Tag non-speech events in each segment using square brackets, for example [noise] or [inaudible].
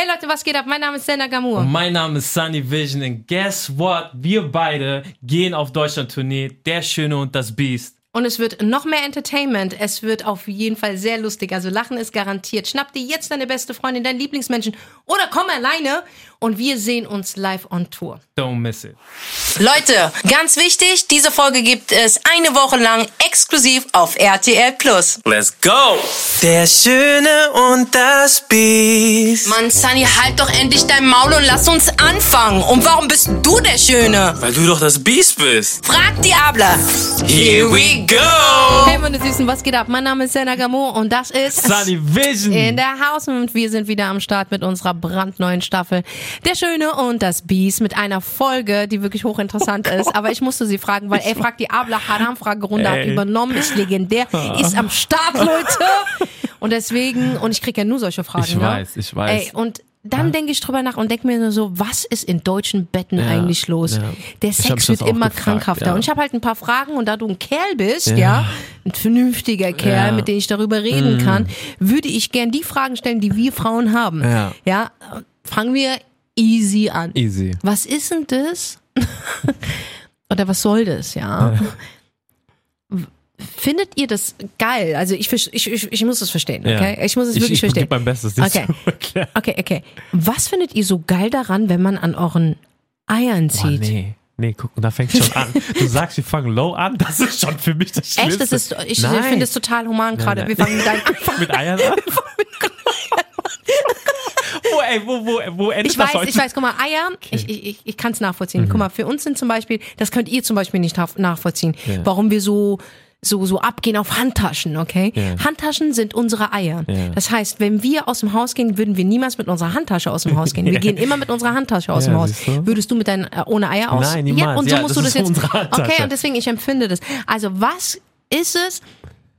Hey Leute, was geht ab? Mein Name ist Senna Gamur. Und mein Name ist Sunny Vision und guess what? Wir beide gehen auf Deutschland-Tournee. Der Schöne und das Biest. Und es wird noch mehr Entertainment. Es wird auf jeden Fall sehr lustig. Also Lachen ist garantiert. Schnapp dir jetzt deine beste Freundin, deinen Lieblingsmenschen oder komm alleine und wir sehen uns live on Tour. Don't miss it. Leute, ganz wichtig, diese Folge gibt es eine Woche lang exklusiv auf RTL Plus. Let's go! Der Schöne und das Biest. Mann, Sunny, halt doch endlich dein Maul und lass uns anfangen. Und warum bist du der Schöne? Weil du doch das Biest bist. Frag Diabla. Here we go. Hey meine Süßen, was geht ab? Mein Name ist Senna Gamur und das ist Sunny Vision! in der Haus und wir sind wieder am Start mit unserer brandneuen Staffel Der Schöne und das Biest mit einer Folge, die wirklich hochinteressant [laughs] ist. Aber ich musste sie fragen, weil ey, fragt die Abla Haram Fragerunde hat übernommen, ist legendär, ist am Start, [laughs] Leute. Und deswegen, und ich kriege ja nur solche Fragen. Ich ne? weiß, ich weiß. Ey, und dann denke ich drüber nach und denke mir nur so, was ist in deutschen Betten eigentlich los? ja. Der Sex wird immer gefragt, krankhafter. ja. Und ich habe halt ein paar Fragen und da du ein Kerl bist, ja, Ja. ein vernünftiger Kerl, Ja. Mhm. mit dem ich darüber reden kann, würde ich gern die Fragen stellen, die wir Frauen haben. Ja. ja fangen wir easy an. Easy. Was ist denn das? [laughs] Oder was soll das, ja? Findet ihr das geil? Also ich, ich, ich, ich muss es verstehen, okay? Ja. Ich muss es Ich- wirklich ich verstehen. geb mein Bestes, dir Okay. zu. Okay, okay. Was findet ihr so geil daran, wenn man an euren Eiern zieht? nee. Nee, guck, da fängt schon an. Du sagst, wir fangen low an, das ist schon für mich das Schlimmste. Echt, das ist, ich finde es total human gerade. nein. Wir fangen mit deinem Fang [laughs] mit Eiern an. Wo, ey, wo, wo, wo endet Ich das weiß, heute? ich weiß, guck mal, Eier, ich, ich, ich, ich kann es nachvollziehen. Guck mal, für uns sind zum Beispiel, das könnt ihr zum Beispiel nicht nach- nachvollziehen, Ja. warum wir so so so abgehen auf Handtaschen, okay? Ja. Handtaschen sind unsere Eier. Ja. Das heißt, wenn wir aus dem Haus gehen, würden wir niemals mit unserer Handtasche aus dem Haus gehen. [laughs] Wir Ja. gehen immer mit unserer Handtasche aus Ja, dem Haus. du? Würdest du mit deinen äh, ohne Eier aus? Nein, Ja, niemals. und so Ja, musst das du das jetzt. Okay, und deswegen ich empfinde das. Also, was ist es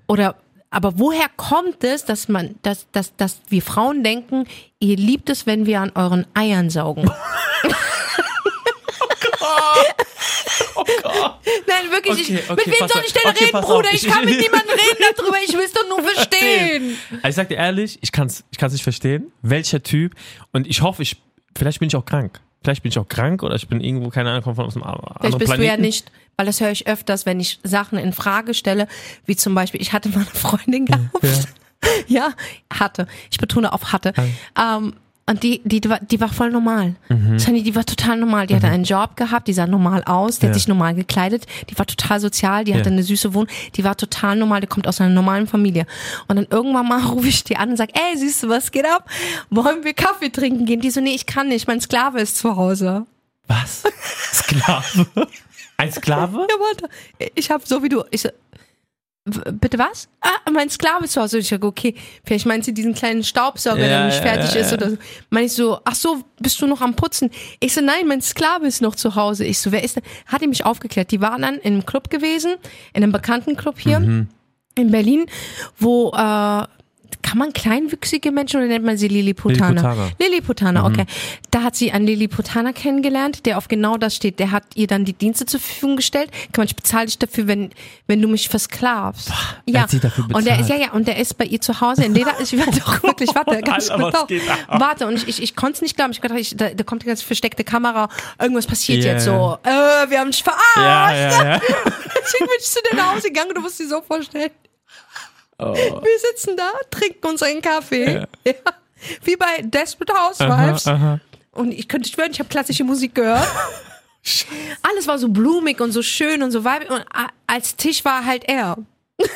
oder aber woher kommt es, dass man, dass, dass, dass wir Frauen denken, ihr liebt es, wenn wir an euren Eiern saugen? [laughs] Nein, wirklich. Okay, ich, okay, mit wem soll ich denn Okay, reden. Bruder? Ich Ich- kann mit [laughs] niemandem reden darüber. Ich will es doch nur verstehen. Ich sag dir ehrlich, ich kann's, ich kann's nicht verstehen, welcher Typ. Und ich hoffe, ich, vielleicht bin ich auch krank. Vielleicht bin ich auch krank oder ich bin irgendwo, keine Ahnung, komme von aus einem anderen Vielleicht bist Planeten. du ja nicht, weil das höre ich öfters, wenn ich Sachen in Frage stelle, wie zum Beispiel, ich hatte mal eine Freundin gehabt. [laughs] Ja, hatte. Ich betone auf hatte. Ähm, und die, die, die, war, voll normal. Sunny, die war total normal. Die hatte einen Job gehabt, die sah normal aus, die hat Ja. sich normal gekleidet, die war total sozial, die hatte Ja. eine süße Wohnung, die war total normal, die kommt aus einer normalen Familie. Und dann irgendwann mal [laughs] rufe ich die an und sag, ey, du, was geht ab? Wollen wir Kaffee trinken gehen? Die so, nee, ich kann nicht, mein Sklave ist zu Hause. Was? Sklave? Ein Sklave? [laughs] Ja, warte. Ich habe so wie du. Ich bitte was? Ah, mein Sklave ist zu Hause. Ich sage, okay, vielleicht meint sie diesen kleinen Staubsauger, der Ja, nicht ja, fertig ja, ist oder so. Meine ich so, ach so, bist du noch am Putzen? Ich so, nein, mein Sklave ist noch zu Hause. Ich so, wer ist denn? Hat die mich aufgeklärt. Die waren dann in einem Club gewesen, in einem bekannten Club hier Mhm. in Berlin, wo äh, kann man kleinwüchsige Menschen oder nennt man sie Lilliputaner? Lilliputaner. Mhm. Okay. Da hat sie einen Lilliputaner kennengelernt, der auf genau das steht. Der hat ihr dann die Dienste zur Verfügung gestellt. Kann man, ich bezahle dich dafür, wenn, wenn du mich versklavst. er hat sie dafür Und der ist, bezahlt. ja, ja, und der ist bei ihr zu Hause in Leder. Ich werde doch wirklich, warte, ganz [laughs] Alter, kurz. ab? Warte, und ich, ich, ich konnte es nicht glauben. Ich dachte, ich, da, da kommt die ganze versteckte Kamera. Irgendwas passiert Yeah. jetzt so. Äh, wir haben dich verarscht. Ja, ja, ja. [laughs] Deswegen bin ich zu dir nach Hause gegangen du musst dir so vorstellen. Oh. Wir sitzen da, trinken unseren Kaffee. Ja. Wie bei Desperate Housewives. Aha, aha. Und ich könnte schwören, ich habe klassische Musik gehört. [laughs] Alles war so blumig und so schön und so weibig. Und als Tisch war halt er.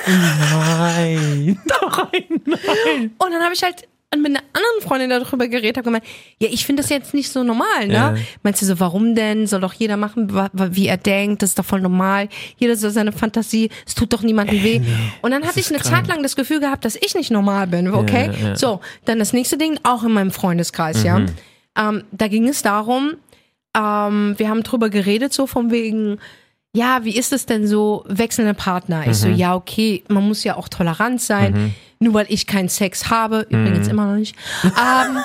Nein. [laughs] Nein, nein. Und dann habe ich halt mit einer anderen Freundin darüber geredet, habe gemeint, ja, ich finde das jetzt nicht so normal, ne? Ja. Meinst du so, warum denn? Soll doch jeder machen, wie er denkt, das ist doch voll normal. Jeder soll seine Fantasie, es tut doch niemandem weh. Und dann hatte ich eine Zeit lang das Gefühl gehabt, dass ich nicht normal bin, okay? Ja. So, dann das nächste Ding, auch in meinem Freundeskreis, ja. Ähm, da ging es darum, ähm, wir haben drüber geredet, so von wegen, ja, wie ist es denn so, wechselnde Partner? Ich so, ja, okay, man muss ja auch tolerant sein, nur weil ich keinen Sex habe, übrigens immer noch nicht, ähm,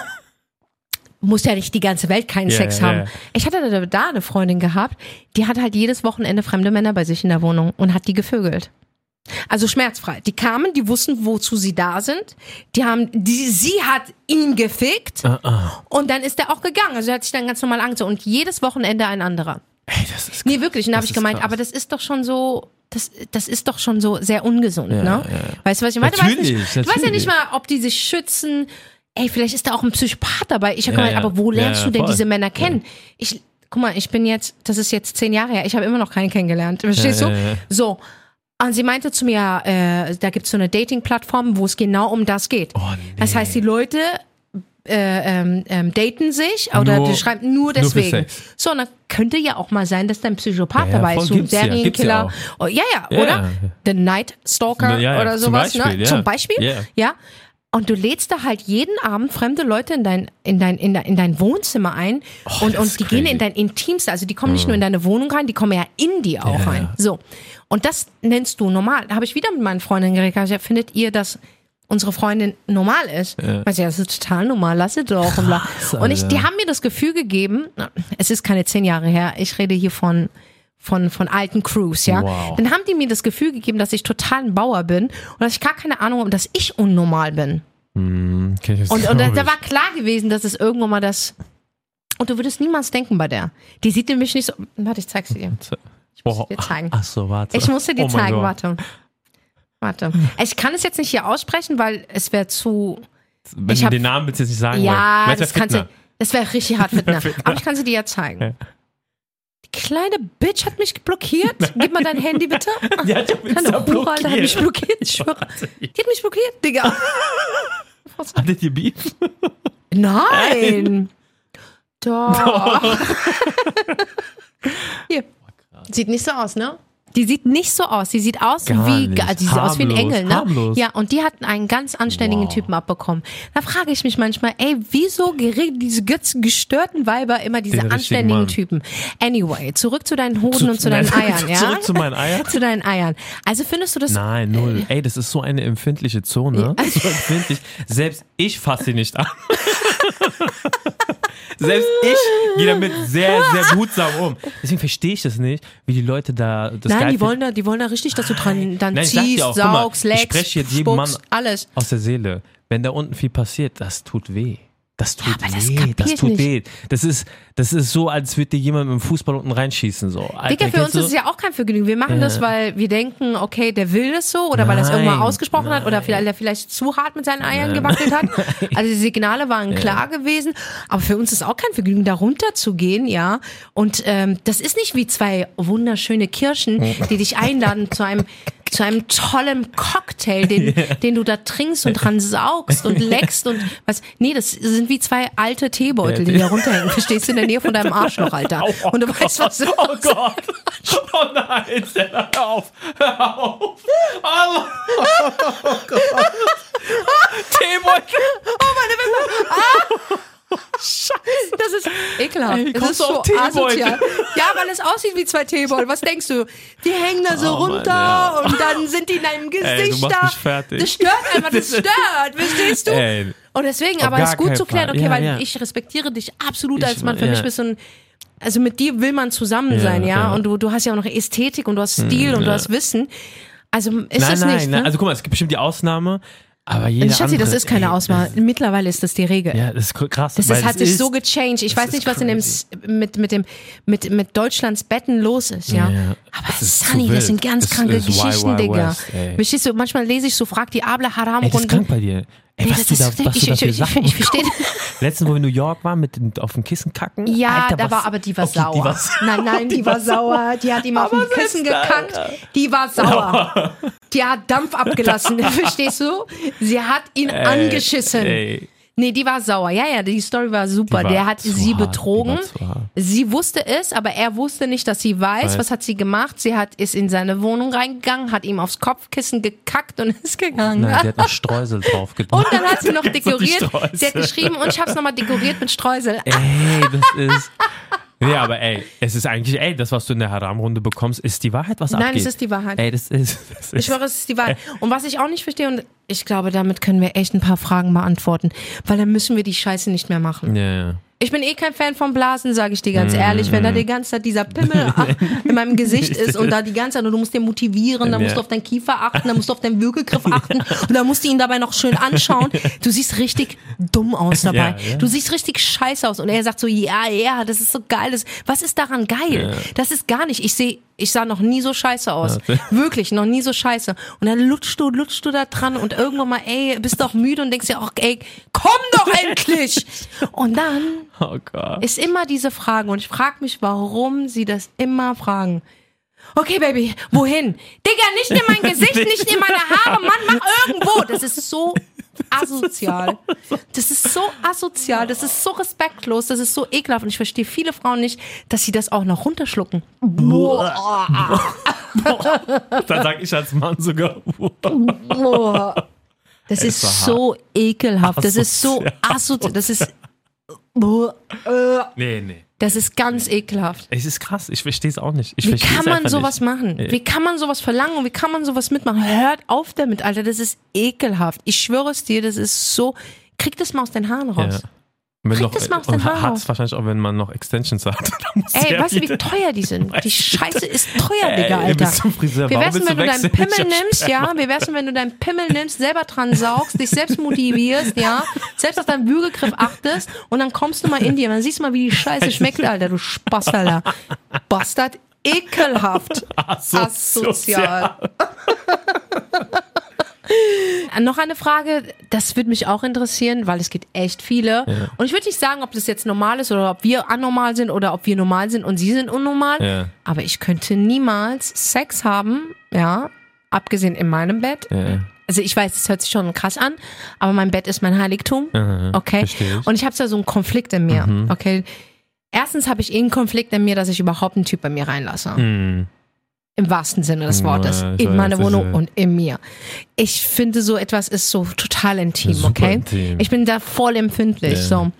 muss ja nicht die ganze Welt keinen Ja, Sex ja, haben. ja. Ich hatte da, da eine Freundin gehabt, die hat halt jedes Wochenende fremde Männer bei sich in der Wohnung und hat die gevögelt. Also schmerzfrei. Die kamen, die wussten, wozu sie da sind. Die haben, die, sie hat ihn gefickt Ah, ah. und dann ist er auch gegangen. Also er hat sich dann ganz normal angezogen und jedes Wochenende ein anderer. Ey, das ist Nee, wirklich. Und da habe ich gemeint, krass. aber das ist doch schon so, das, das ist doch schon so sehr ungesund, ne? ja. Weißt du, was ich meine? Du weißt, Natürlich, nicht, du weißt ja natürlich. nicht mal, ob die sich schützen. Ey, vielleicht ist da auch ein Psychopath dabei. Ich habe Ja, gemeint, ja. aber wo Ja, lernst ja, du denn voll. diese Männer kennen? Ich, guck mal, ich bin jetzt, das ist jetzt zehn Jahre her, ich habe immer noch keinen kennengelernt. Verstehst Ja, du? ja, ja. So. Und sie meinte zu mir, äh, da gibt's so eine Dating-Plattform, wo es genau um das geht. Oh, nee. Das heißt, die Leute äh, ähm, ähm, daten sich oder Nur- die schreiben nur nur deswegen. Sex. so, und dann könnte ja auch mal sein, dass da ein Psychopath Ja, dabei ist, so ein Serienkiller. ja oh, ja, ja, oder? ja. The Night Stalker Ja, oder zum sowas, Beispiel, ne? Zum Beispiel. Ja. Und du lädst da halt jeden Abend fremde Leute in dein, in dein, in dein, in dein Wohnzimmer ein und, das und ist die gehen crazy. in dein Intimste, also die kommen nicht nur in deine Wohnung rein, die kommen ja in die auch rein. So. Und das nennst du normal. Da habe ich wieder mit meinen Freundinnen geredet, findet ihr, dass unsere Freundin normal ist? Ja. Weiß ja, das ist total normal, lass sie doch. Krass, [laughs] und ich, die haben mir das Gefühl gegeben, es ist keine zehn Jahre her, ich rede hier von von, von alten Crews, ja. Wow. Dann haben die mir das Gefühl gegeben, dass ich total ein Bauer bin und dass ich gar keine Ahnung habe, dass ich unnormal bin. Okay, das Und, und da ich. war klar gewesen, dass es irgendwann mal das. Und du würdest niemals denken bei der. Die sieht nämlich nicht so. Warte, ich zeig's dir. [laughs] Boah. dir zeigen. Ach so, warte. Ich muss dir die Oh zeigen, warte. Warte. [laughs] Ich kann es jetzt nicht hier aussprechen, weil es wäre zu. Wenn Ich du hab- den Namen willst du jetzt nicht sagen Ja, wollen. das kannst du. Das wäre richtig hart [laughs] Fitner. Aber ich kann sie dir ja zeigen. Ja. Die kleine Bitch hat mich blockiert. [laughs] Gib mal dein Handy bitte. Die hat dich Kleine Hure, Alter, hat mich blockiert. Ich schwöre. Die hat mich blockiert, Digga. Hattet ihr Beef? Nein. Doch. Hier. Sieht nicht so aus, ne? Die sieht nicht so aus. Die sieht aus Gar wie, nicht. also sieht aus wie ein Harmlos, Engel, ne? harmlos. Ja, und die hat einen ganz anständigen Wow. Typen abbekommen. Da frage ich mich manchmal, ey, wieso gereden diese gestörten Weiber immer diese Den anständigen. Typen? Anyway, zurück zu deinen Hoden und zu deinen [laughs] Nein, Eiern, ja? Zurück zu meinen Eiern. zu deinen Eiern. Also findest du das Nein, null. Ey, das ist so eine empfindliche Zone. [laughs] So empfindlich. Selbst ich fasse sie nicht an. [laughs] Selbst ich gehe damit sehr, sehr behutsam um. Deswegen verstehe ich das nicht, wie die Leute da das Nein, die wollen da, die wollen da richtig, dass du dran dann Nein, ich ziehst, auch, saugst, ich leckst, jedem spuckst, alles. aus der Seele. Wenn da unten viel passiert, das tut weh. Das tut aber das weh, das tut nicht. weh. Das ist, das ist so, als würde dir jemand mit dem Fußball unten reinschießen. So. Alter, Digga, für uns du? ist es ja auch kein Vergnügen. Wir machen das, weil wir denken, okay, der will das so oder weil er es irgendwann Nein, ausgesprochen hat oder vielleicht, er vielleicht zu hart mit seinen Eiern gewackelt hat. [laughs] Also die Signale waren klar gewesen. Aber für uns ist auch kein Vergnügen, da runter zu gehen, ja. Und ähm, das ist nicht wie zwei wunderschöne Kirschen, die dich einladen zu einem zu einem tollen Cocktail, den, [laughs] den du da trinkst und dran saugst und leckst und was. Nee, das sind wie zwei alte Teebeutel, die hier runterhängen. Verstehst du in der Nähe von deinem Arschloch, Alter. Und du weißt, was du Oh Gott! Oh nein, Stella, hör auf! Hör auf! Oh, oh Gott! Teebeutel! [laughs] Das ist ekelhaft. Ey, das ist so asozial. Ja, weil es aussieht wie zwei Teebeutel. Was denkst du? Die hängen da so Oh Mann, runter ja. und dann sind die in deinem Gesicht [laughs] Ey, du machst da. mich fertig. Das stört [laughs] einfach, das stört. Verstehst du? Ey, Und deswegen, Auf aber es ist gut zu klären, okay, Ja, weil ja. ich respektiere dich absolut als Mann. Für mich bist du ein, also mit dir will man zusammen sein, ja? Und du, du hast ja auch noch Ästhetik und du hast Stil und du hast Wissen. Also ist nein, das nein, nicht, nein. ne? Also guck mal, es gibt bestimmt die Ausnahme, aber jeder Schatzi, das andere, ist keine Auswahl. Mittlerweile ist das die Regel. Das, ja, das ist krass. Das ist, hat sich so gechanged. Ich das weiß nicht, was in dem, mit, mit dem, mit, mit Deutschlands Betten los ist, ja. Ja, Aber das Sunny, das sind ganz Das kranke ist Geschichten, Wild Digga. West, ey. Verstehst du, manchmal lese ich so, frag die Able Haram Ey, das ist krank bei dir. Ey, Nee, was das du da, ist- was ich- du ich- ich- ich verstehe- [laughs] Letztens, wo wir in New York waren, mit dem, auf dem Kissen kacken. Ja, Alter, da was- war, aber die war Okay, sauer. [laughs] Die war, nein, nein, die, war sauer. Die hat ihm auf dem Kissen gekackt. Die war [laughs] sauer. Die hat Dampf abgelassen. [laughs] Verstehst du? Sie hat ihn Ey, angeschissen. Ey, Nee, die war sauer. Ja, ja, die Story war super. War Der hat sie hart, betrogen. Sie wusste es, aber er wusste nicht, dass sie weiß. Weiß. Was hat sie gemacht? Sie hat ist in seine Wohnung reingegangen, hat ihm aufs Kopfkissen gekackt und [laughs] ist gegangen. nein, die hat noch Streusel drauf [laughs] und dann hat sie noch [laughs] dekoriert. Sie hat geschrieben und ich hab's nochmal dekoriert mit Streusel. Ey, das ist. Ja, aber ey, es ist eigentlich, ey, das, was du in der Haram-Runde bekommst, ist die Wahrheit, was Nein, abgeht. es ist die Wahrheit. Ey, das ist. Das ist Ich schwöre, es ist die Wahrheit. Und was ich auch nicht verstehe, und ich glaube, damit können wir echt ein paar Fragen beantworten, weil dann müssen wir die Scheiße nicht mehr machen. ja, ja. Ich bin eh kein Fan von Blasen, sage ich dir ganz Mhm. ehrlich. Wenn da die ganze Zeit dieser Pimmel [laughs] in meinem Gesicht ist und da die ganze Zeit und du musst den motivieren, dann musst du auf deinen Kiefer achten, dann musst du auf deinen Würgegriff [laughs] achten und dann musst du ihn dabei noch schön anschauen. Du siehst richtig dumm aus dabei. Du siehst richtig scheiße aus und er sagt so, ja, ja, das ist so geil. Das, was ist daran geil? Das ist gar nicht. Ich sehe, ich sah noch nie so scheiße aus. Wirklich, noch nie so scheiße. Und dann lutschst du, lutschst du da dran und irgendwann mal, ey, bist doch müde und denkst dir auch, ey, komm doch endlich! [laughs] Und dann Oh Gott. ist immer diese Frage und ich frage mich, warum sie das immer fragen. Okay, Baby, wohin? Digga, nicht in mein Gesicht, [laughs] nicht in meine Haare, Mann, mach irgendwo. Das ist so [laughs] asozial. Das ist so [laughs] asozial, das ist so respektlos, das ist so ekelhaft und ich verstehe viele Frauen nicht, dass sie das auch noch runterschlucken. Dann sag ich als Mann sogar. Boah. Das ist so ekelhaft, das ist so asozial, das ist Boah. Nee, nee. Das ist ganz ekelhaft. Es ist krass, ich verstehe es auch nicht. Ich Wie kann man sowas nicht. machen? Wie kann man sowas verlangen und wie kann man sowas mitmachen? Hört auf damit, Alter. Das ist ekelhaft. Ich schwöre es dir, das ist so. Krieg das mal aus den Haaren raus. Ja. Wenn noch, das und hat es wahrscheinlich auch, wenn man noch Extensions hat. [laughs] Ey, weißt du, wie teuer die sind? [laughs] Die Scheiße ist teuer, Ey, Digga, du Alter. bist zum Friseur. Wie Warum wär's denn, willst wenn du deinen? Pimmel nimmst, ja? Wie wär's wenn du deinen Pimmel nimmst, selber dran saugst, dich selbst motivierst, ja? Selbst auf deinen Würgegriff achtest und dann kommst du mal in dir und dann siehst du mal, wie die Scheiße schmeckt, Alter, du Spaß, Alter. Bastard, ekelhaft. [laughs] Asozial. Noch eine Frage, das würde mich auch interessieren, weil es gibt echt viele. Und ich würde nicht sagen, ob das jetzt normal ist oder ob wir anormal sind oder ob wir normal sind und sie sind unnormal. Ja. Aber ich könnte niemals Sex haben, ja, abgesehen in meinem Bett. Ja. Also ich weiß, das hört sich schon krass an, aber mein Bett ist mein Heiligtum. Okay. ich. Und ich habe so einen Konflikt in mir. Okay. Erstens habe ich eh einen Konflikt in mir, dass ich überhaupt einen Typ bei mir reinlasse. Hm. Im wahrsten Sinne des Wortes. Ja, in meine weiß, das Wohnung und in mir. Ich finde, so etwas ist so total intim, okay? intim. Ich bin da voll empfindlich, Ja. so.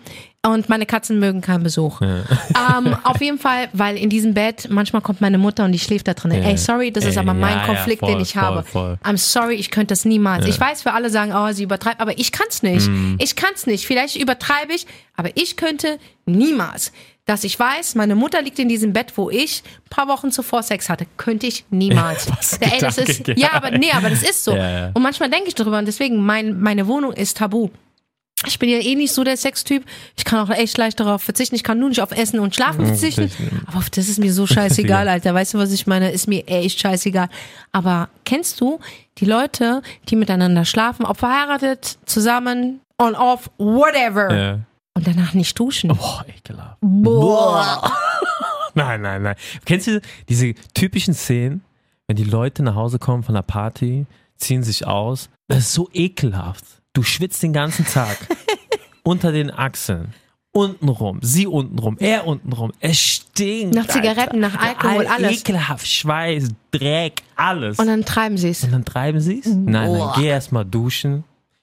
Und meine Katzen mögen keinen Besuch. Ähm, auf jeden Fall, weil in diesem Bett, manchmal kommt meine Mutter und die schläft da drin. Ey, sorry, das ist aber mein ja, ja, Konflikt, voll, den ich voll, habe. voll. I'm sorry, ich könnte das niemals. Ich weiß, für alle sagen, oh, sie übertreibt, aber ich kann's nicht. Mhm. Ich kann's nicht. Vielleicht übertreibe ich, aber ich könnte niemals. Dass ich weiß, meine Mutter liegt in diesem Bett, wo ich ein paar Wochen zuvor Sex hatte, könnte ich niemals. [laughs] Was Ey, das ist, ja, ja. aber nee, aber das ist so. Ja, ja. Und manchmal denke ich darüber und deswegen, mein, meine Wohnung ist tabu. Ich bin ja eh nicht so der Sextyp. Ich kann auch echt leicht darauf verzichten. Ich kann nur nicht auf Essen und Schlafen verzichten. Aber auf das ist mir so [laughs] scheißegal, Alter. Weißt du, was ich meine? Ist mir echt scheißegal. Aber kennst du die Leute, die miteinander schlafen, ob verheiratet, zusammen, on, off, whatever, Ja. und danach nicht duschen? Boah, ekelhaft. Boah. [laughs] nein, nein, nein. Kennst du diese typischen Szenen, wenn die Leute nach Hause kommen von der Party, ziehen sich aus? Das ist so ekelhaft. Du schwitzt den ganzen Tag [laughs] unter den Achseln. Untenrum, sie untenrum, er untenrum. Es stinkt. Nach Zigaretten, nach Alkohol, All- alles. Ekelhaft, Schweiß, Dreck, alles. Und dann treiben sie es. Und dann treiben sie es? Nein, Boah. nein, geh erstmal duschen.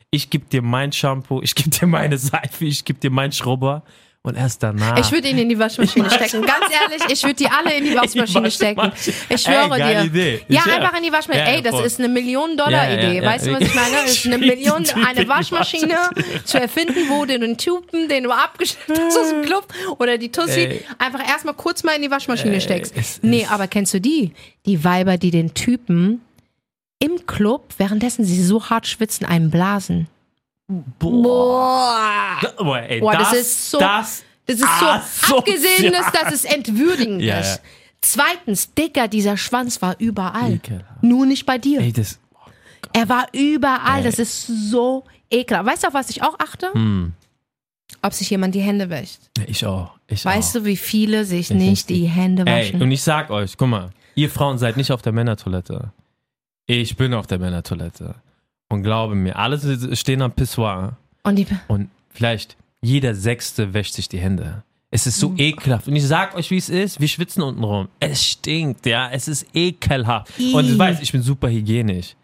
Ich geb dir mein Shampoo, ich geb dir meine Seife, ich geb dir meinen Schrubber und erst danach. Ich würde ihn in die Waschmaschine [laughs] stecken. Ganz ehrlich, ich würde die alle in die [laughs] Waschmaschine stecken. Ich schwöre Ey, dir. Idee. Ja, Ich- einfach in die Waschmaschine. Ja, Ey, das ist eine Million-Dollar-Idee. Ja, ja, ja. weißt du, was ich meine? Das ist eine [laughs] Million, eine Waschmaschine zu erfinden, wo du den Typen, den du abgeschnitten hast aus dem Club oder die Tussi, Ey. einfach erstmal kurz mal in die Waschmaschine steckst. es Nee, ist- aber kennst du die? Die Weiber, die den Typen im Club, währenddessen sie so hart schwitzen, einen blasen. Boah. Boah, ey, Boah, das das, ist so- Das, Das ist so Asozial. abgesehen ist, dass es entwürdigend Ja, ist. ja. Zweitens, Dicker, dieser Schwanz war überall. Ekelhaft. Nur nicht bei dir. ey, das. Er war überall. Das ist so ekelhaft. Weißt du, auf was ich auch achte? Hm. Ob sich jemand die Hände wäscht. Ich auch. Ich Weißt auch. du, wie viele sich Ich nicht die Hände Ey, waschen? und ich sag euch, guck mal, ihr Frauen seid nicht auf der Männertoilette. Ich bin auf der Männertoilette. Und glaube mir, alle stehen am Pissoir. Und die, Und vielleicht jeder Sechste wäscht sich die Hände. Es ist so Mhm. ekelhaft. Und ich sag euch, wie es ist. Wir schwitzen unten rum. Es stinkt, ja. Es ist ekelhaft. Ih. Und du weißt, ich bin super hygienisch.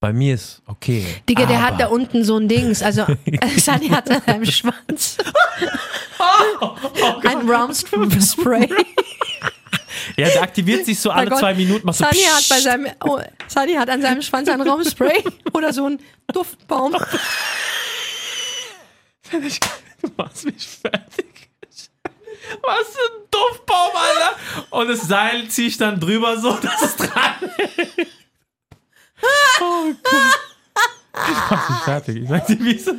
Bei mir ist okay. Digga, der hat da unten so ein Dings. Also, [laughs] [laughs] Sunny hat an seinem Schwanz [laughs] Oh ein Raumspray. Ja, der aktiviert sich so alle Gott. zwei Minuten. Macht so Sunny hat, bei seinem, oh, Sunny hat an seinem Schwanz ein Raumspray [laughs] oder so ein Duftbaum. Du machst mich fertig. Was für ein Duftbaum, Alter. Und das Seil ziehe ich dann drüber so, dass es dran ist. [laughs] Oh Gott. Ich mach mich fertig. Ich sag dir, wie es Du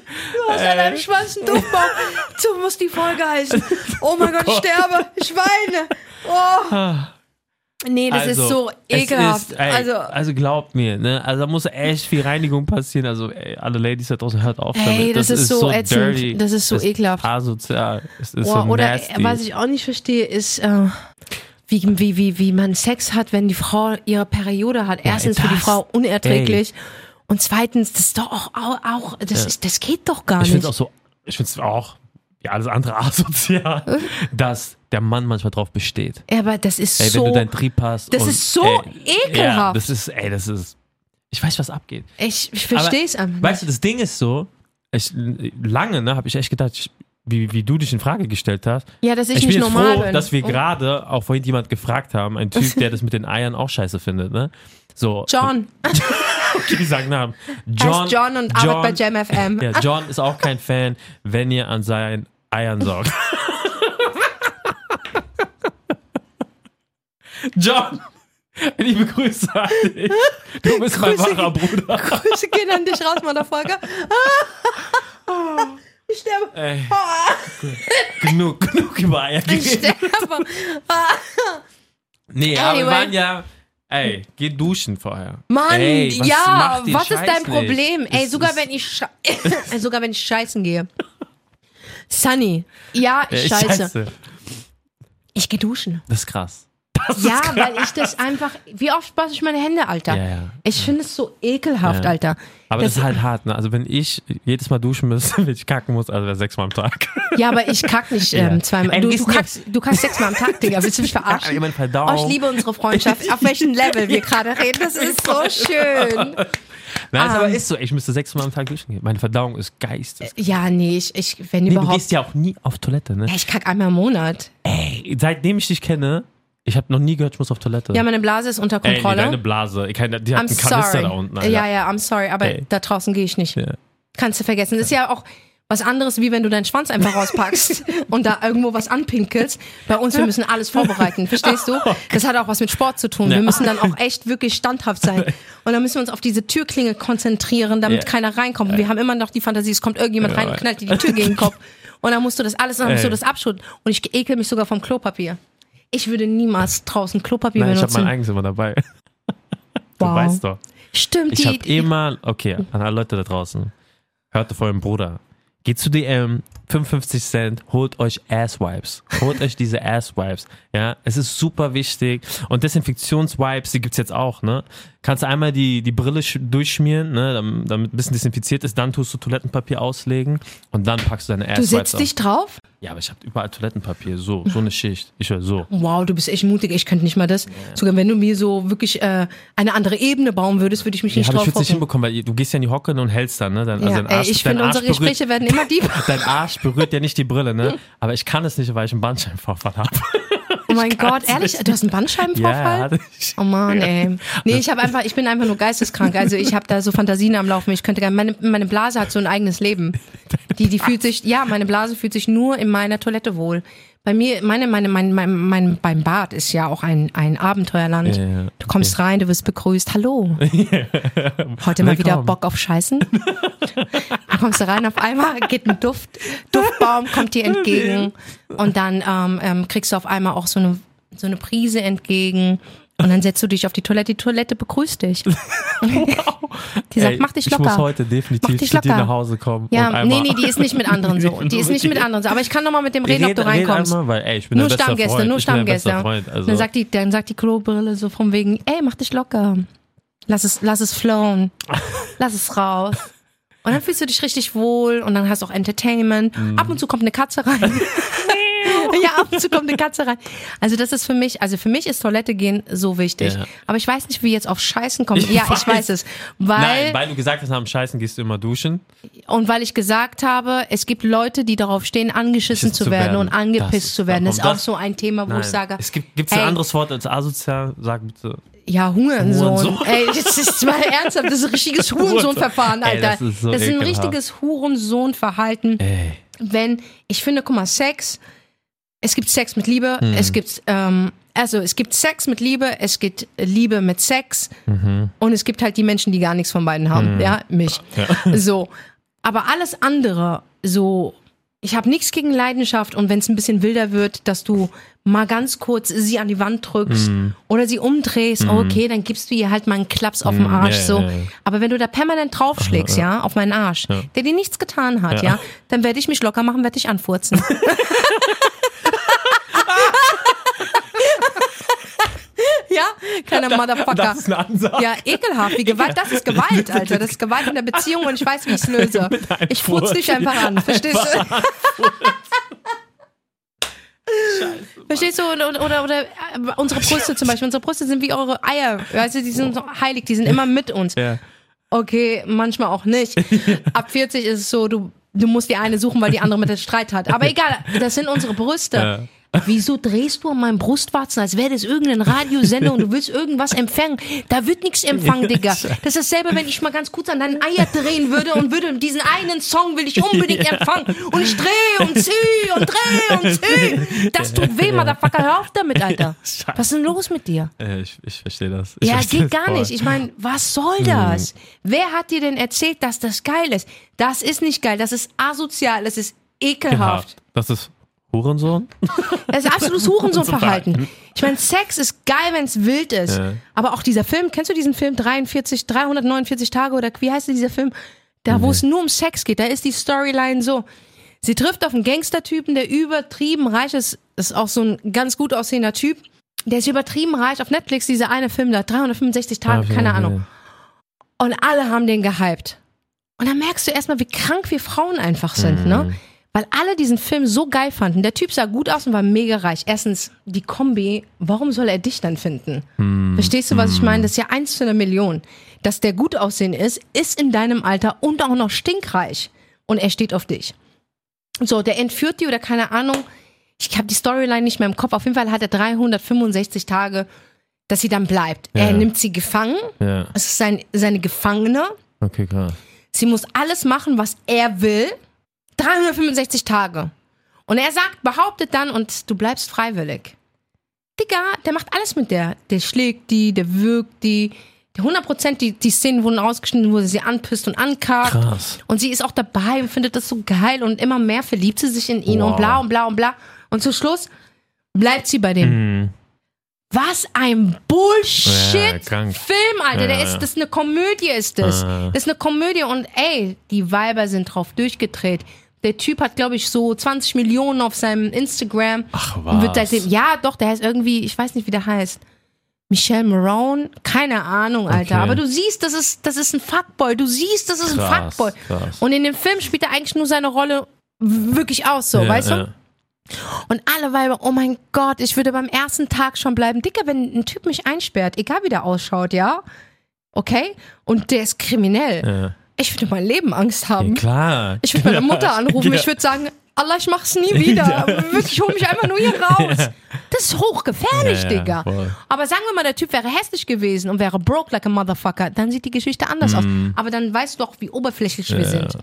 hast an einem schwarzen Duftbaum. So muss die Folge heißen. [laughs] Oh mein Gott, ich sterbe. Schweine. Oh. Nee, das ist so Also, ekelhaft. Ist, ey, also, also glaubt mir, ne? Also da muss echt viel Reinigung passieren. Also ey, alle Ladies da draußen hört auf Ey, damit. das ist so ätzend. dirty. Das ist so Es ekelhaft. Asozial. Es ist boah, so oder nasty. was ich auch nicht verstehe, ist, äh, wie, wie, wie, wie man Sex hat, wenn die Frau ihre Periode hat. Erstens für die das- Frau unerträglich. Und zweitens, das ist doch auch, auch, das, ist, das geht doch gar ich finde nicht. es auch so, ich finde es auch, ja, alles andere [laughs] asozial, dass der Mann manchmal drauf besteht. Ja, aber das ist Ey, so. wenn du deinen Trieb hast. das und, ist so ey, ekelhaft. Ja, das ist, ey, das ist, ich weiß, was abgeht. ich ich verstehe es einfach. Weißt du, das Ding ist so, ich, lange, ne, habe ich echt gedacht, ich, wie, wie du dich in Frage gestellt hast. Ja, dass ich, Ich, nicht bin normal froh, bin. dass wir Oh. gerade auch vorhin jemand gefragt haben, ein Typ, [laughs] der das mit den Eiern auch scheiße findet, ne? So. John. Sagen Namen. John. heißt John und arbeitet bei Jam FM. Ja, John ist auch kein Fan, wenn ihr an seinen Eiern sorgt. [laughs] John, liebe Grüße an dich. Du bist mein Grüße- wahrer Bruder. Grüße gehen an dich raus, Motherfucker. [laughs] Ich sterbe. Ey, genug, genug über Eier Ich geredet. sterbe. Nee, aber wir Anyway. waren ja. Ey, geh duschen vorher. Mann, Ey, was ja, was ist dein nicht? Problem? Ey, Es sogar ist- wenn ich [laughs] sogar wenn ich scheißen gehe. Sunny, ja, ich Ja, scheiße. Ich gehe duschen. Das ist krass. Das Ja, krass. weil ich das einfach. Wie oft wasche ich meine Hände, Alter? Ja, ja. Ich finde es so ekelhaft, Ja. Alter. Aber das, Das- ist halt hart, ne? Also wenn ich jedes Mal duschen müsste, wenn [laughs] ich kacken muss, also sechsmal am Tag. Ja, aber ich kack nicht [laughs] ähm, Ja. zweimal. Du, du du, kackst, du kackst sechsmal am Tag, Digga. Willst du mich [laughs] Ja, verarschen? meine Verdauung. Oh, ich liebe unsere Freundschaft. Auf welchem Level wir gerade reden. Das ist so schön. Nein, Ah. aber ist so. Ich müsste sechsmal am Tag duschen gehen. Meine Verdauung ist geistes. Ja, nee, ich, ich wenn Nee, du überhaupt. gehst ja auch nie auf Toilette, ne? Ja, ich kack einmal im Monat. Ey, seitdem ich dich kenne, ich habe noch nie gehört, ich muss auf Toilette. Ja, meine Blase ist unter Ey, nee, Kontrolle. deine Blase. Ich kann, die hat I'm einen Kanister sorry. da unten. Alter. ja, ja, I'm sorry, aber Ey. da draußen gehe ich nicht. Ja. Kannst du vergessen. Das ist ja auch was anderes, wie wenn du deinen Schwanz einfach rauspackst [laughs] und da irgendwo was anpinkelst. Bei uns, wir müssen alles vorbereiten, verstehst du? [laughs] Das hat auch was mit Sport zu tun. Wir müssen dann auch echt wirklich standhaft sein. [laughs] Und dann müssen wir uns auf diese Türklinge konzentrieren, damit keiner reinkommt. Und wir haben immer noch die Fantasie, es kommt irgendjemand rein und knallt dir die Tür gegen den Kopf. Und dann musst du das alles, dann musst du das abschütten. Und ich ekel mich sogar vom Klopapier. Ich würde niemals draußen Klopapier Nein, ich habe benutzen. mein eigenes immer dabei. [laughs] Du Wow. weißt doch. Stimmt, Ich habe immer, okay, an alle Leute da draußen, hörte vor eurem Bruder. Geht zu DM, 55 Cent, holt euch Asswipes. Holt euch diese Asswipes. Ja, es ist super wichtig. Und Desinfektionswipes, die gibt's jetzt auch, ne? Kannst du einmal die, die Brille sch- durchschmieren, ne, dam- damit ein bisschen desinfiziert ist, dann tust du Toilettenpapier auslegen und dann packst du deine du Asswipes setzt auf. dich drauf? Ja, aber ich habe überall Toilettenpapier, so, so eine Schicht. Ich höre so. Wow, du bist echt mutig. Ich könnte nicht mal das. Sogar wenn du mir so wirklich äh, eine andere Ebene bauen würdest, würde ich mich Ja, nicht aber ich drauf würde es nicht hinbekommen, weil du gehst ja in die Hocke und hältst dann, ne? Dein, also Ja, dein Arsch, ey, ich finde, unsere berührt- Gespräche werden immer [laughs] deeper. Dein Arsch berührt ja nicht die Brille, ne? Aber ich kann es nicht, weil ich einen Bandscheibenvorfall habe. [laughs] Oh mein Gott, ehrlich? Du hast einen Bandscheibenvorfall? ich. Oh Mann, ey. Nee, ich habe einfach, ich bin einfach nur geisteskrank. Also ich habe da so Fantasien am Laufen. Ich könnte gerne, meine, meine Blase hat so ein eigenes Leben. Die, die fühlt sich, ja, meine Blase fühlt sich nur in meiner Toilette wohl. Bei mir, meine, meine, mein, mein, mein, beim Bad ist ja auch ein, ein Abenteuerland. Ja, ja, Du kommst rein, du wirst begrüßt. Hallo. [laughs] Heute mal wieder. Bock auf Scheißen. [laughs] Du kommst da rein, auf einmal geht ein Duft, Duftbaum kommt dir entgegen und dann ähm, ähm, kriegst du auf einmal auch so eine, so eine Prise entgegen und dann setzt du dich auf die Toilette. Die Toilette begrüßt dich. [laughs] Die sagt, Ey, mach dich Ich muss locker. heute definitiv zu dir locker. nach Hause kommen. Ja, nee, nee, die ist nicht mit anderen so. [laughs] Die ist nicht mit anderen so. Aber ich kann noch mal mit dem reden, ob du Red- red reinkommst. Einmal, weil, ey, ich bin Nur Stammgäste, Freund. nur Stammgäste. Freund, also. Dann sagt die, dann sagt die Klobrille so vom wegen, ey, mach dich locker. Lass es, lass es flowen. [laughs] Lass es raus. Und dann fühlst du dich richtig wohl und dann hast du auch Entertainment. Mhm. Ab und zu kommt eine Katze rein. Zu kommt eine Katze rein. Also das ist für mich, also für mich ist Toilette gehen so wichtig. Ja. Aber ich weiß nicht, wie jetzt auf Scheißen. Ich ja, weiß. ich weiß es. Weil, Nein, weil du gesagt hast, nach dem Scheißen gehst du immer duschen. und weil ich gesagt habe, es gibt Leute, die darauf stehen, angeschissen Geschissen zu zu werden werden. und angepisst Das- zu werden. Das ist auch das- so ein Thema, wo Nein. ich sage, es gibt gibt's hey, ein anderes Wort als asozial? Sag bitte. Ja, Hurensohn. Hurensohn. [laughs] Ey, das ist mal ernsthaft, das ist ein richtiges [laughs] Hurensohnverfahren, Ey, Alter. das ist so ein ekelhaft. richtiges Hurensohnverhalten, Ey. wenn, ich finde, guck mal, Sex es gibt Sex mit Liebe, es gibt, ähm, also es gibt Sex mit Liebe, es gibt Liebe mit Sex und es gibt halt die Menschen, die gar nichts von beiden haben, ja, mich. [laughs] So, aber alles andere, so, ich habe nichts gegen Leidenschaft und wenn es ein bisschen wilder wird, dass du mal ganz kurz sie an die Wand drückst oder sie umdrehst, okay, dann gibst du ihr halt mal einen Klaps auf den Arsch, ja, so. ja, ja. Aber wenn du da permanent draufschlägst, [laughs] ja, auf meinen Arsch, der dir nichts getan hat, ja, dann werde ich mich locker machen, werde ich anfurzen. [laughs] ja, kleiner Motherfucker. Das ist eine Ansage. Ja, ekelhaft. Wie Gewalt, das ist Gewalt, Alter. Das ist Gewalt in der Beziehung und ich weiß, wie ich es löse. Ich furz dich einfach an. Verstehst du? Verstehst du? Oder, oder, oder äh, unsere Brüste zum Beispiel. Unsere Brüste sind wie eure Eier. Weißt du, die sind so heilig, die sind immer mit uns. Ja. Okay, manchmal auch nicht. [laughs] Ab 40 ist es so, du, du musst die eine suchen, weil die andere mit der Streit hat. Aber egal, das sind unsere Brüste. Wieso drehst du an meinem Brustwarzen, als wäre das irgendein Radiosender und du willst irgendwas empfangen? Da wird nichts empfangen, [laughs] Digga. Das ist dasselbe, wenn ich mal ganz kurz an deinen Eier drehen würde und würde diesen einen Song will ich unbedingt [laughs] empfangen. Und ich drehe und ziehe und drehe und ziehe. Das tut weh, Motherfucker. Hör auf damit, Alter. Was ist denn los mit dir? Äh, Ich, ich verstehe das. Ich Ja, verstehe geht das gar voll. nicht. Ich meine, was soll das? Wer hat dir denn erzählt, dass das geil ist? Das ist nicht geil. Das ist asozial. Das ist ekelhaft. Gehabt. Das ist Hurensohn? Das ist absolutes Hurensohnverhalten. Ich meine, Sex ist geil, wenn es wild ist. Ja. Aber auch dieser Film, kennst du diesen Film 43, 349 Tage oder wie heißt dieser Film? Da, wo es nur um Sex geht, da ist die Storyline so. Sie trifft auf einen Gangstertypen, der übertrieben reich ist. Das ist auch so ein ganz gut aussehender Typ. Der ist übertrieben reich. Auf Netflix dieser eine Film da, 365 Tage, Ja, keine ja, Ahnung. ja. Und alle haben den gehypt. Und dann merkst du erstmal, wie krank wir Frauen einfach sind, ne? Weil alle diesen Film so geil fanden. Der Typ sah gut aus und war mega reich. Erstens, die Kombi, warum soll er dich dann finden? Verstehst du, was ich meine? Das ist ja eins zu einer Million. Dass der gut aussehen ist, ist in deinem Alter und auch noch stinkreich. Und er steht auf dich. So, der entführt die oder keine Ahnung. Ich habe die Storyline nicht mehr im Kopf. Auf jeden Fall hat er 365 Tage, dass sie dann bleibt. Er Ja. nimmt sie gefangen. Ja, Es ist sein, seine Gefangene. okay, krass. Sie muss alles machen, was er will. 365 Tage. Und er sagt, behauptet dann, und du bleibst freiwillig. Digga, der macht alles mit der. Der schlägt die, der wirkt die. Der 100% die, die Szenen wurden ausgeschnitten, wo sie sie anpisst und ankackt. Krass. Und sie ist auch dabei und findet das so geil und immer mehr verliebt sie sich in ihn und Wow. bla und bla und bla. Und zum Schluss bleibt sie bei dem. Mhm. Was ein Ja, Bullshit-Film, krank. Alter. Der Ja, ist, ja. das ist eine Komödie, ist das. Ah. Das ist eine Komödie und ey, die Weiber sind drauf durchgedreht. Der Typ hat, glaube ich, so 20 Millionen auf seinem Instagram. Ach, Und wird was? seitdem, ja, doch, der heißt irgendwie, ich weiß nicht, wie der heißt. Michelle Marone? Keine Ahnung, Alter. Okay. Aber du siehst, das ist, das ist ein Fuckboy. Du siehst, das ist ein Krass, Fuckboy. krass. Und in dem Film spielt er eigentlich nur seine Rolle wirklich aus, so, Ja, weißt du? ja. Und alle Weiber, oh mein Gott, ich würde beim ersten Tag schon bleiben. Dicker, wenn ein Typ mich einsperrt, egal wie der ausschaut, ja? Okay? Und der ist kriminell. Ja. Ich würde mein Leben Angst haben. Ja, klar. Ich würde meine Mutter [laughs] anrufen. Ja. Ich würde sagen, Allah, ich mach's nie [laughs] wieder. Wirklich, hol mich einfach nur hier [laughs] raus. Das ist hochgefährlich, Ja, ja, Digga. voll. Aber sagen wir mal, der Typ wäre hässlich gewesen und wäre broke like a motherfucker, dann sieht die Geschichte anders aus. Aber dann weißt du doch, wie oberflächlich wir Mhm. Ja. sind.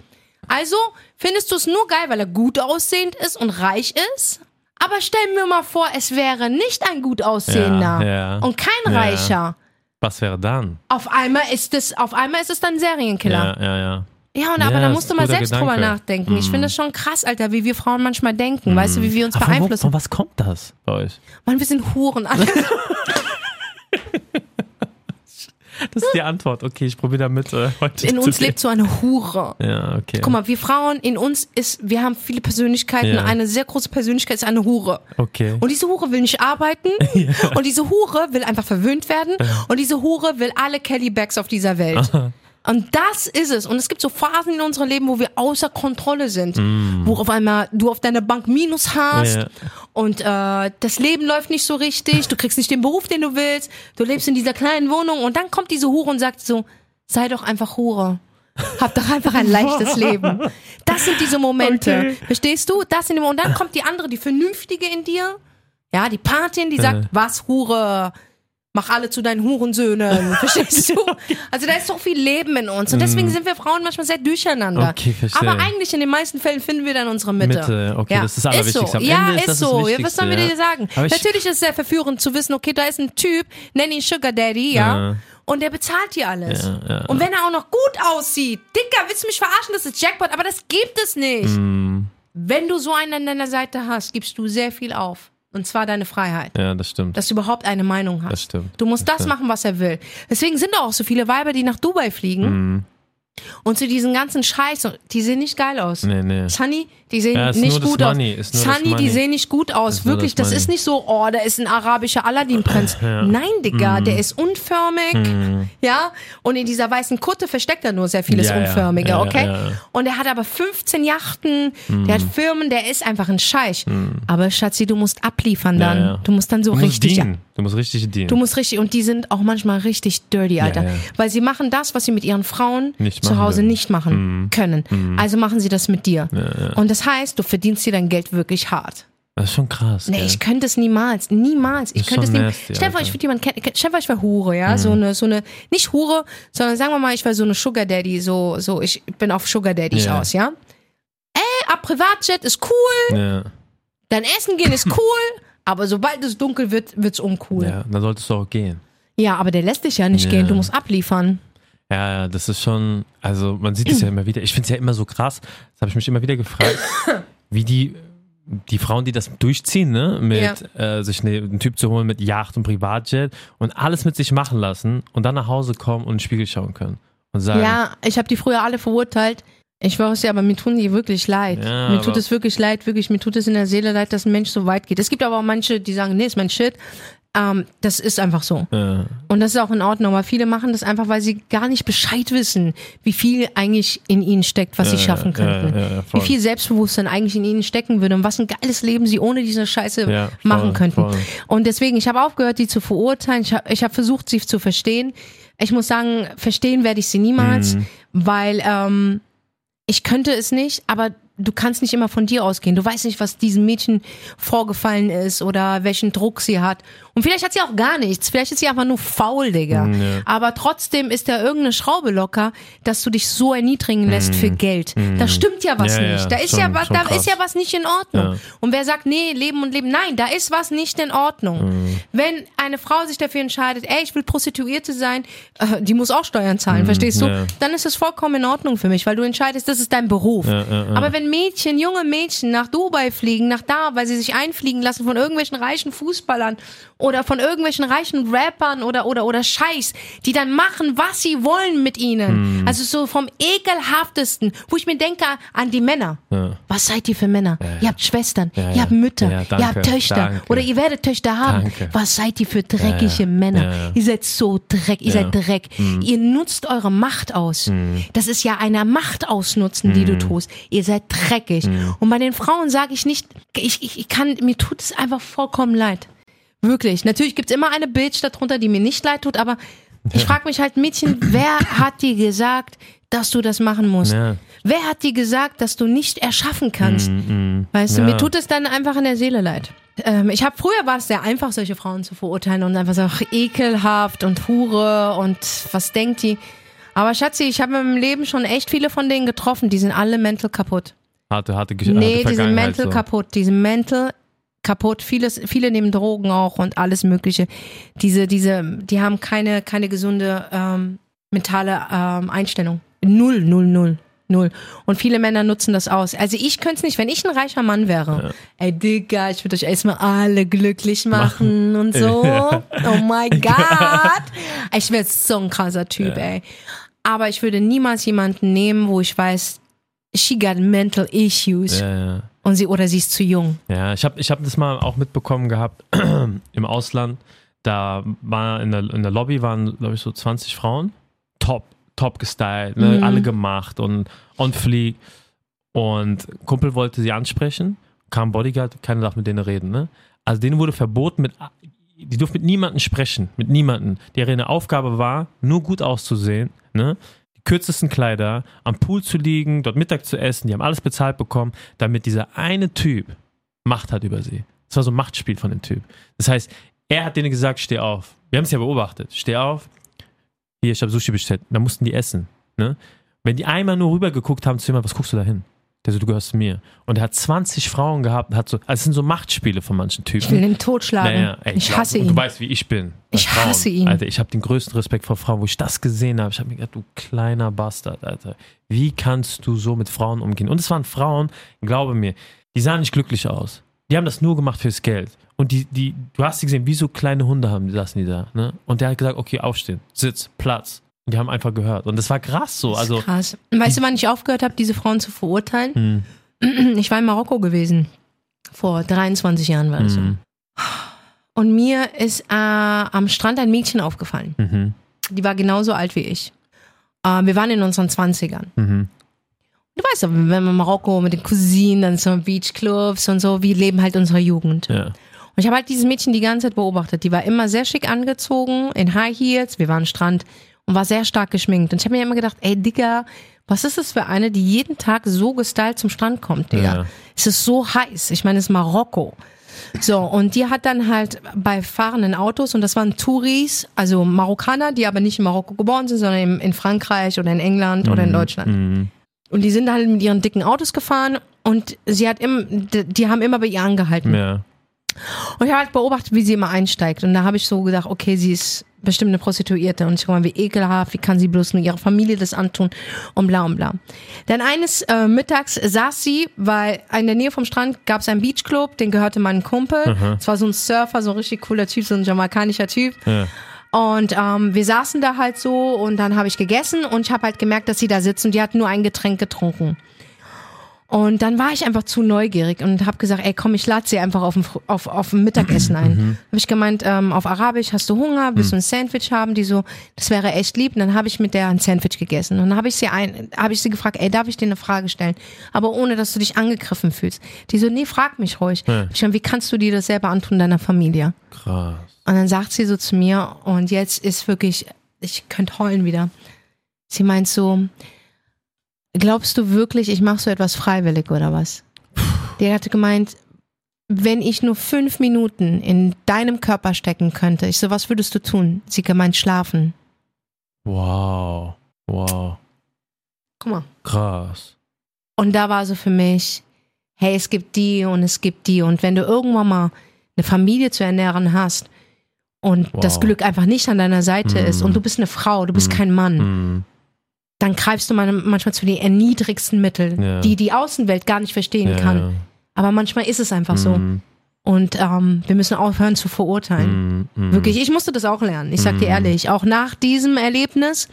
Also, findest du es nur geil, weil er gut aussehend ist und reich ist? Aber stell mir mal vor, es wäre nicht ein gut aussehender Ja, ja. und kein Ja. reicher. Was wäre dann? Auf einmal ist es, auf einmal ist es dann ein Serienkiller. Ja, ja, ja. Ja, und aber Ja, da das musst du mal selbst drüber Gedanke. nachdenken. Ich finde das schon krass, Alter, wie wir Frauen manchmal denken. Weißt du, wie wir uns Aber von, wo, beeinflussen. von was kommt das bei euch? Mann, wir sind Huren. [laughs] [laughs] Das ist die Antwort. Okay, ich probiere damit äh, heute In uns lebt so eine Hure. Ja, okay. Guck mal, wir Frauen, in uns ist, wir haben viele Persönlichkeiten. Ja. Eine sehr große Persönlichkeit ist eine Hure. Okay. Und diese Hure will nicht arbeiten. [laughs] Und diese Hure will einfach verwöhnt werden. Und diese Hure will alle Kelly Bags auf dieser Welt. Und das ist es. Und es gibt so Phasen in unserem Leben, wo wir außer Kontrolle sind. Wo auf einmal du auf deiner Bank Minus hast. Ja. Und äh, das Leben läuft nicht so richtig. Du kriegst nicht den Beruf, den du willst. Du lebst in dieser kleinen Wohnung. Und dann kommt diese Hure und sagt so, sei doch einfach Hure. Hab doch einfach ein leichtes Leben. Das sind diese Momente. Okay. Verstehst du? Das sind die Momente. Und dann kommt die andere, die Vernünftige in dir. Ja, die Patin, die sagt, was, Hure? Mach alle zu deinen Hurensöhnen. [laughs] Verstehst du? Also da ist so viel Leben in uns. Und deswegen sind wir Frauen manchmal sehr durcheinander. Mhm. Okay, verstehe. Aber eigentlich in den meisten Fällen finden wir dann unsere Mitte. Mitte, okay, ja. das ist Allerwichtigste. Ist so. Ja, ist ist so. ja, was sollen wir dir sagen? Aber ich- Natürlich ist es sehr verführend zu wissen, okay, da ist ein Typ, nenn ihn Sugar Daddy, ja. Ja. Und der bezahlt dir alles. Und wenn er auch noch gut aussieht, Dicker, willst du mich verarschen? Das ist Jackpot, aber das gibt es nicht. Mm. Wenn du so einen an deiner Seite hast, gibst du sehr viel auf. Und zwar deine Freiheit. Ja, das stimmt. Dass du überhaupt eine Meinung hast. Das stimmt. Du musst Das das, machen, was er will. Deswegen sind auch so viele Weiber, die nach Dubai fliegen. Mhm. Und zu diesen ganzen Scheiß, die sehen nicht geil aus. Nee, nee. Sunny, die sehen Ja, nicht gut Money, aus. das Sunny, die Money. sehen nicht gut aus. Wirklich, das das, ist Money. nicht so, oh, da ist ein arabischer Aladdin-Prinz. Nein, Digga, der ist unförmig. Ja, und in dieser weißen Kutte versteckt er nur sehr vieles Ja, ja. Unförmige, Ja, ja, okay? ja, ja. Und er hat aber 15 Yachten, der hat Firmen, der ist einfach ein Scheich. Aber Schatzi, du musst abliefern dann. Ja, ja. Du musst dann so Du richtig. dienen. Du musst richtig dienen. Du musst richtig, und die sind auch manchmal richtig dirty, Alter. ja. Weil sie machen das, was sie mit ihren Frauen Nicht zu Hause dürfen. nicht machen können. Also machen sie das mit dir. Und das heißt, du verdienst dir dein Geld wirklich hart. das ist schon krass. Nee, gell? ich könnte es niemals. Niemals. Ich könnte es nasty, Stell dir vor, ich würde jemanden kennen. Stell dir vor, ich war Hure, ja. So eine, so eine, nicht Hure, sondern sagen wir mal, ich war so eine Sugar Daddy, so, so, ich bin auf Sugar Daddy Ja. aus, ja. Ey, ab Privatjet ist cool, ja, dein Essen gehen ist cool, aber sobald es dunkel wird, wird's uncool. Ja. ja, dann solltest du auch gehen. aber der lässt dich ja nicht Ja. gehen, du musst abliefern. Ja, das ist schon, also man sieht es ja immer wieder. Ich finde es ja immer so krass, das habe ich mich immer wieder gefragt, [coughs] wie die, die Frauen, die das durchziehen, ne, mit äh, sich ne, einen Typ zu holen mit Yacht und Privatjet und alles mit sich machen lassen und dann nach Hause kommen und in den Spiegel schauen können und sagen, Ja, ich habe die früher alle verurteilt. Ich weiß ja, aber mir tun die wirklich leid. Ja, mir tut es wirklich leid, wirklich, mir tut es in der Seele leid, dass ein Mensch so weit geht. Es gibt aber auch manche, die sagen, nee, ist mein Shit. Ähm, das ist einfach so. äh, Und das ist auch in Ordnung. Aber viele machen das einfach, weil sie gar nicht Bescheid wissen, wie viel eigentlich in ihnen steckt, was sie Ja, schaffen ja, könnten. ja, ja, wie viel Selbstbewusstsein eigentlich in ihnen stecken würde und was ein geiles Leben sie ohne diese Scheiße Ja, voll, machen könnten. voll. Und deswegen, ich habe aufgehört, die zu verurteilen. Ich habe ich hab versucht, sie zu verstehen. Ich muss sagen, verstehen werde ich sie niemals, Mhm. weil ähm, ich könnte es nicht, aber du kannst nicht immer von dir ausgehen. Du weißt nicht, was diesem Mädchen vorgefallen ist oder welchen Druck sie hat. Und vielleicht hat sie auch gar nichts. Vielleicht ist sie einfach nur faul, Digga. Mhm, ja. Aber trotzdem ist da irgendeine Schraube locker, dass du dich so erniedrigen lässt für Geld. Da stimmt ja was Mhm. Ja, ja, nicht. Da ist schon- ja was, da krass. ist ja was nicht in Ordnung. Ja. Und wer sagt, nee, Leben und Leben, nein, da ist was nicht in Ordnung. Mhm. Wenn eine Frau sich dafür entscheidet, ey, ich will Prostituierte sein, äh, die muss auch Steuern zahlen, verstehst du? Mhm. ja. Dann ist es vollkommen in Ordnung für mich, weil du entscheidest, das ist dein Beruf. Ja, ja, ja. Aber wenn Mädchen, junge Mädchen nach Dubai fliegen, nach da, weil sie sich einfliegen lassen von irgendwelchen reichen Fußballern oder von irgendwelchen reichen Rappern oder, oder, oder Scheiß, die dann machen, was sie wollen mit ihnen. Mhm. Also so vom ekelhaftesten, wo ich mir denke an die Männer. Ja. Was seid ihr für Männer? Ihr habt Schwestern, Ja, ihr ja. habt Mütter, Ja, ihr danke, habt Töchter danke. oder ihr werdet Töchter haben. Danke. Was seid ihr für dreckige Ja, ja. Männer? Ja, ja. Ihr seid so dreck, ihr Ja. Mhm. seid Dreck. Ihr nutzt eure Macht aus. Das ist ja eine Macht ausnutzen, die du Mhm. tust. Ihr seid dreckig. Und bei den Frauen sage ich nicht, ich, ich, ich kann, mir tut es einfach vollkommen leid. Wirklich. Natürlich gibt's immer eine Bitch darunter, die mir nicht leid tut, aber ich frage mich halt, Mädchen, wer hat dir gesagt, dass du das machen musst? Ja. Wer hat dir gesagt, dass du nicht erschaffen kannst? Weißt du, Ja. mir tut es dann einfach in der Seele leid. Ähm, ich habe früher war es sehr einfach, solche Frauen zu verurteilen und einfach so ach, ekelhaft und Hure und was denkt die? Aber Schatzi, ich habe in meinem Leben schon echt viele von denen getroffen, die sind alle mental kaputt. Harte, harte Geschichte. Nee, die sind mental so. kaputt, die sind mental kaputt. Vieles, viele nehmen Drogen auch und alles Mögliche. Diese, diese, die haben keine, keine gesunde ähm, mentale ähm, Einstellung. Null, null, null. Null. Und viele Männer nutzen das aus. Also ich könnte es nicht, wenn ich ein reicher Mann wäre. Ey, Digga, ich würde euch erstmal alle glücklich machen und so. Ja. [laughs] Oh my God. Ich wäre so ein krasser Typ, ey. Aber ich würde niemals jemanden nehmen, wo ich weiß, she got mental issues. Ja, ja. Und sie, oder sie ist zu jung. Ja, ich habe ich hab das mal auch mitbekommen gehabt [clears throat] im Ausland. Da war in der, in der Lobby waren, glaube ich, so 20 Frauen. Top, top gestylt, ne? Mhm. alle gemacht und on fleek. Und Kumpel wollte sie ansprechen, kam Bodyguard, keiner darf mit denen reden. Ne? Also denen wurde verboten, mit, die durften mit niemandem sprechen, mit niemandem. Deren Aufgabe war, nur gut auszusehen, ne? Kürzesten Kleider, am Pool zu liegen, dort Mittag zu essen, die haben alles bezahlt bekommen, damit dieser eine Typ Macht hat über sie. Das war so ein Machtspiel von dem Typ. Das heißt, Er hat denen gesagt, steh auf. Wir haben es ja beobachtet. Steh auf. Hier, ich habe Sushi bestellt. Dann mussten die essen. Ne? Wenn die einmal nur rübergeguckt haben zu jemandem, was guckst du da hin? Der so, du gehörst mir. Und er hat 20 Frauen gehabt hat so, also es sind so Machtspiele von manchen Typen. Ich will ihn totschlagen. Naja, ey, ich hasse ihn. Du weißt, wie ich bin. Ich hasse ihn. Alter, ich habe den größten Respekt vor Frauen. Wo ich das gesehen habe, ich habe mir gedacht, du kleiner Bastard, Alter. Wie kannst du so mit Frauen umgehen? Und es waren Frauen, glaube mir, die sahen nicht glücklich aus. Die haben das nur gemacht fürs Geld. Und die, die, du hast sie gesehen, wie so kleine Hunde haben, die saßen die da. Ne? Und der hat gesagt, okay, aufstehen, Sitz, Platz. Und die haben einfach gehört. Und das war krass so. Also, Krass. Weißt du, wann ich aufgehört habe, diese Frauen zu verurteilen? Hm. Ich war in Marokko gewesen. Vor 23 Jahren war das so. Mhm. Und mir ist äh, am Strand ein Mädchen aufgefallen. mhm, Die war genauso alt wie ich. Äh, wir waren in unseren 20ern. mhm, Du weißt ja, wenn man in Marokko mit den Cousinen, dann so Beachclubs und so, wir leben halt unsere Jugend. ja. Und ich habe halt dieses Mädchen die ganze Zeit beobachtet. Die war immer sehr schick angezogen, in High Heels, wir waren am Strand und war sehr stark geschminkt. Und ich habe mir immer gedacht, ey Digga, was ist das für eine, die jeden Tag so gestylt zum Strand kommt, Digga? Ja. Es ist so heiß. Ich meine, es ist Marokko. So, und die hat dann halt bei fahrenden Autos, und das waren Touris, also Marokkaner, die aber nicht in Marokko geboren sind, sondern in, in Frankreich oder in England oder in Deutschland. Mhm. Und die sind halt mit ihren dicken Autos gefahren und sie hat im, die, die haben immer bei ihr angehalten. ja. Und ich habe halt beobachtet, wie sie immer einsteigt. Und da habe ich so gedacht, okay, sie ist bestimmt eine Prostituierte. Und ich guck mal, wie ekelhaft, wie kann sie bloß nur ihrer Familie das antun und bla und bla. Dann eines äh, Mittags saß sie, weil in der Nähe vom Strand gab es einen Beachclub, den gehörte meinem Kumpel. Es war so ein Surfer, so ein richtig cooler Typ, so ein jamaikanischer Typ. Ja. Und ähm, wir saßen da halt so und dann habe ich gegessen und ich habe halt gemerkt, dass sie da sitzt und die hat nur ein Getränk getrunken. Und dann war ich einfach zu neugierig und habe gesagt, ey komm, ich lade sie einfach auf ein, auf, auf ein Mittagessen ein. Mhm. Habe ich gemeint, ähm, auf Arabisch, hast du Hunger, willst du ein Sandwich haben? Die so, das wäre echt lieb. Und dann habe ich mit der ein Sandwich gegessen. Und dann habe ich sie ein, habe ich sie gefragt, ey, darf ich dir eine Frage stellen? Aber ohne, dass du dich angegriffen fühlst. Die so, nee, frag mich ruhig. Ja. Ich meine, wie kannst du dir das selber antun deiner Familie? Krass. Und dann sagt sie so zu mir, und jetzt ist wirklich, ich könnte heulen wieder. Sie meint so, glaubst du wirklich, ich mache so etwas freiwillig oder was? Der hatte gemeint, wenn ich nur fünf Minuten in deinem Körper stecken könnte, ich so, was würdest du tun? Sie gemeint, schlafen. Wow. Wow. Guck mal. Krass. Und da war so für mich, hey, es gibt die und es gibt die. Und wenn du irgendwann mal eine Familie zu ernähren hast und Wow. das Glück einfach nicht an deiner Seite ist Mhm. und du bist eine Frau, du bist Mhm. kein Mann, Mhm. Dann greifst du man- manchmal zu den erniedrigsten Mitteln, Ja. die die Außenwelt gar nicht verstehen Ja, kann. ja. Aber manchmal ist es einfach so. Mhm. Und ähm, wir müssen aufhören zu verurteilen. Mhm. Mhm. Wirklich, ich musste das auch lernen. Ich sag dir Mhm. ehrlich, auch nach diesem Erlebnis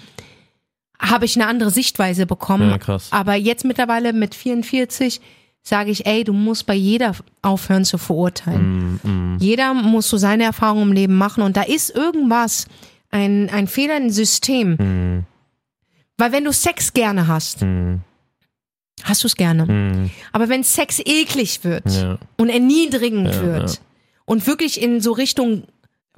habe ich eine andere Sichtweise bekommen. Aber jetzt mittlerweile mit 44 sage ich, ey, du musst bei jeder aufhören zu verurteilen. Mhm. Mhm. Jeder muss so seine Erfahrungen im Leben machen und da ist irgendwas, ein, ein Fehler im System. Weil wenn du Sex gerne hast, Mhm. hast du es gerne. Mhm. Aber wenn Sex eklig wird Ja. und erniedrigend Ja, wird ja. und wirklich in so Richtung,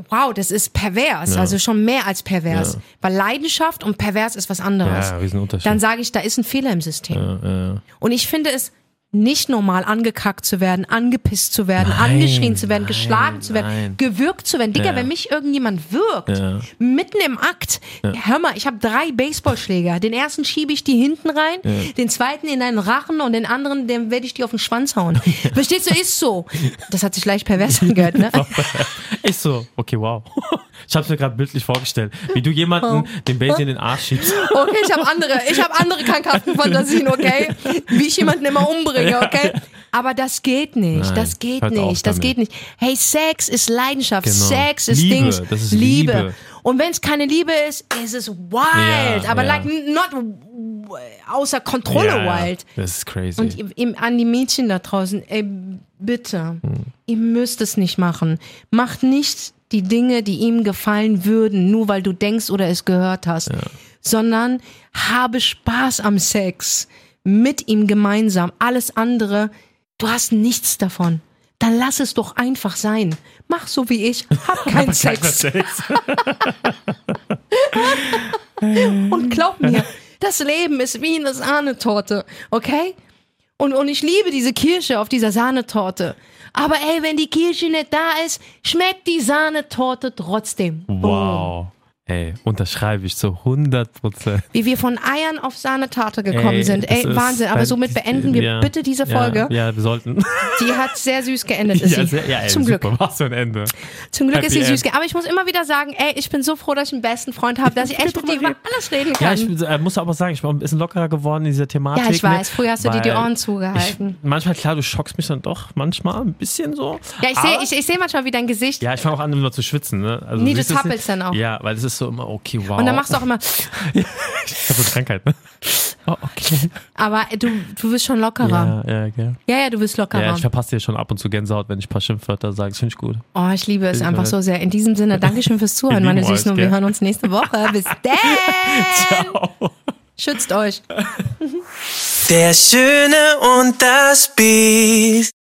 wow, das ist pervers, also schon mehr als pervers. Weil Leidenschaft und pervers ist was anderes. Ja. Dann sage ich, da ist ein Fehler im System. Und ich finde es nicht normal, angekackt zu werden, angepisst zu werden, Nein, angeschrien zu werden, nein, geschlagen zu werden, nein. gewürgt zu werden. Digga, Ja. wenn mich irgendjemand wirkt, Ja. mitten im Akt, hör mal, ich habe drei Baseballschläger. Den ersten schiebe ich die hinten rein, den zweiten in deinen Rachen und den anderen, den werde ich dir auf den Schwanz hauen. [laughs] Verstehst du, ist so. Das hat sich leicht pervers [laughs] angehört, ne? Ich so, okay, wow. [laughs] Ich hab's mir gerade bildlich vorgestellt, wie du jemanden Oh. den Baby in den Arsch schiebst. Okay, ich habe andere, ich habe andere krankhaften Fantasien, okay? Wie ich jemanden immer umbringe, okay? Aber das geht nicht, Nein, das geht nicht, das damit. geht nicht. Hey, Sex ist Leidenschaft, Genau. Sex ist Liebe, Dings, ist Liebe. Und wenn es keine Liebe ist, ist es wild, Ja, aber ja. like not außer Kontrolle Ja, wild. Das ist crazy. Und im, an die Mädchen da draußen, ey, bitte, Hm. ihr müsst es nicht machen. Macht nicht die Dinge, die ihm gefallen würden, nur weil du denkst oder es gehört hast, sondern habe Spaß am Sex mit ihm gemeinsam. Alles andere, du hast nichts davon. Dann lass es doch einfach sein. Mach so wie ich, hab [laughs] keinen Sex. [laughs] Und glaub mir, das Leben ist wie eine Sahnetorte, okay? Und, und ich liebe diese Kirsche auf dieser Sahnetorte. Aber ey, wenn die Kirsche nicht da ist, schmeckt die Sahnetorte trotzdem. Wow. Ey, unterschreibe ich zu 100 Prozent. Wie wir von Eiern auf Sahnetorte gekommen sind. Ey, das ist- Wahnsinn. Aber somit beenden wir ja, bitte diese Folge. Ja, ja wir sollten. [laughs] Die hat sehr süß geendet, ist ja, sie. sehr, ja, ey, Zum Glück. super. Was für ein Ende. Zum Glück ist sie Happy süß. End. Aber ich muss immer wieder sagen, ey, ich bin so froh, dass ich einen besten Freund habe, dass ich echt [laughs] mit dir über alles reden Ja, kann. ich äh, muss aber sagen, ich bin ein bisschen lockerer geworden in dieser Thematik. Ja, ich ne, weiß. Früher hast du dir die Ohren zugehalten. Ich, manchmal, klar, du schockst mich dann doch manchmal ein bisschen so. Ja, ich sehe ich, ich seh manchmal wie dein Gesicht. Ja, ich fange auch an, immer zu schwitzen. Ne? Also, Nee, du nicht? dann auch. Ja, weil es ist so immer, okay, wow. Und dann machst du auch immer, [laughs] Ich hab so Krankheit, ne? Oh, okay. aber du, du wirst schon lockerer. Ja, ja, okay. Ja, ja, du wirst lockerer. Ja, ich verpasse dir schon ab und zu Gänsehaut, wenn ich ein paar Schimpfwörter sage. Das finde ich gut. oh, ich liebe es Ich einfach so sehr. In diesem Sinne, [laughs] Dankeschön fürs Zuhören, Wir meine Süßen. Und wir hören uns nächste Woche. [laughs] Bis dann. Ciao. Schützt euch. Der Schöne und das Biest.